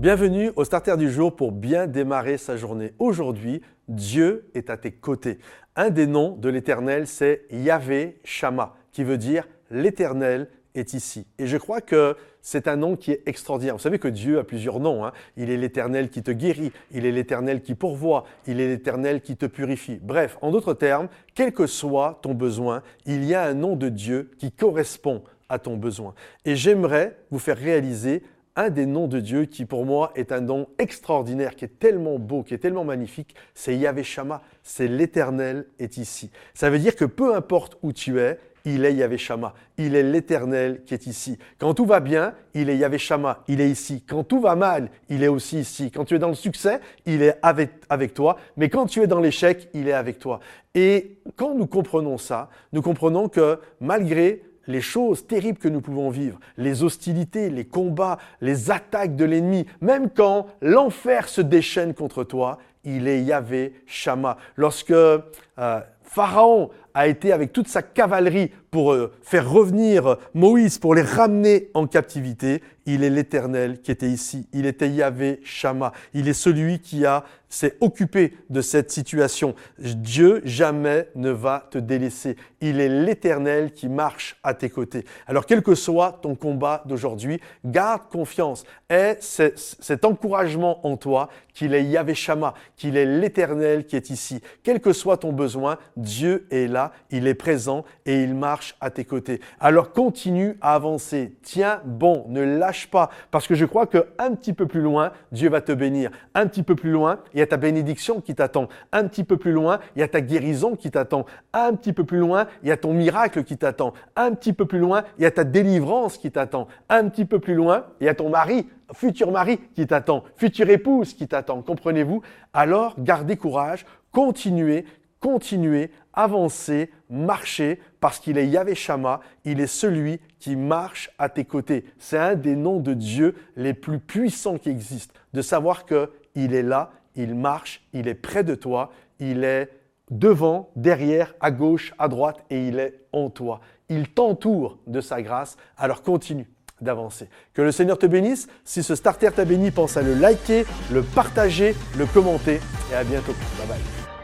Bienvenue au Starter du jour pour bien démarrer sa journée. Aujourd'hui, Dieu est à tes côtés. Un des noms de l'Éternel, c'est Yahvé Shama, qui veut dire l'Éternel est ici. Et je crois que c'est un nom qui est extraordinaire. Vous savez que Dieu a plusieurs noms. Hein. Il est l'Éternel qui te guérit, il est l'Éternel qui pourvoit, il est l'Éternel qui te purifie. Bref, en d'autres termes, quel que soit ton besoin, il y a un nom de Dieu qui correspond à ton besoin. Et j'aimerais vous faire réaliser un des noms de Dieu qui pour moi est un nom extraordinaire, qui est tellement beau, qui est tellement magnifique, c'est Yahvé Shama, c'est l'Éternel est ici. Ça veut dire que peu importe où tu es, il est Yahvé Shama, il est l'Éternel qui est ici. Quand tout va bien, il est Yahvé Shama, il est ici. Quand tout va mal, il est aussi ici. Quand tu es dans le succès, il est avec, avec toi, mais quand tu es dans l'échec, il est avec toi. Et quand nous comprenons ça, nous comprenons que malgré les choses terribles que nous pouvons vivre, les hostilités, les combats, les attaques de l'ennemi, même quand l'enfer se déchaîne contre toi, il est Yahvé Shama. Lorsque euh, Pharaon a été avec toute sa cavalerie pour euh, faire revenir Moïse, pour les ramener en captivité, il est l'Éternel qui était ici. Il était Yahvé Shama. Il est celui qui s'est occupé de cette situation. Dieu jamais ne va te délaisser. Il est l'Éternel qui marche à tes côtés. Alors quel que soit ton combat d'aujourd'hui, garde confiance. Aie cet encouragement en toi qu'il est Yahvé Shama, qu'il est l'Éternel qui est ici. Quel que soit ton besoin, Dieu est là, il est présent et il marche à tes côtés. Alors continue à avancer. Tiens bon, ne lâche pas parce que je crois qu'un petit peu plus loin, Dieu va te bénir. Un petit peu plus loin, il y a ta bénédiction qui t'attend. Un petit peu plus loin, il y a ta guérison qui t'attend. Un petit peu plus loin, il y a ton miracle qui t'attend. Un petit peu plus loin, il y a ta délivrance qui t'attend. Un petit peu plus loin, il y a ton mari, futur mari qui t'attend, future épouse qui t'attend. Comprenez-vous? Alors, gardez courage, continuez, continuez, avancez, marchez, parce qu'il est Yahvé Shama, il est celui qui marche à tes côtés. C'est un des noms de Dieu les plus puissants qui existent, de savoir qu'il est là, il marche, il est près de toi, il est devant, derrière, à gauche, à droite, et il est en toi. Il t'entoure de sa grâce, alors continue d'avancer. Que le Seigneur te bénisse. Si ce starter t'a béni, pense à le liker, le partager, le commenter, et à bientôt. Bye bye.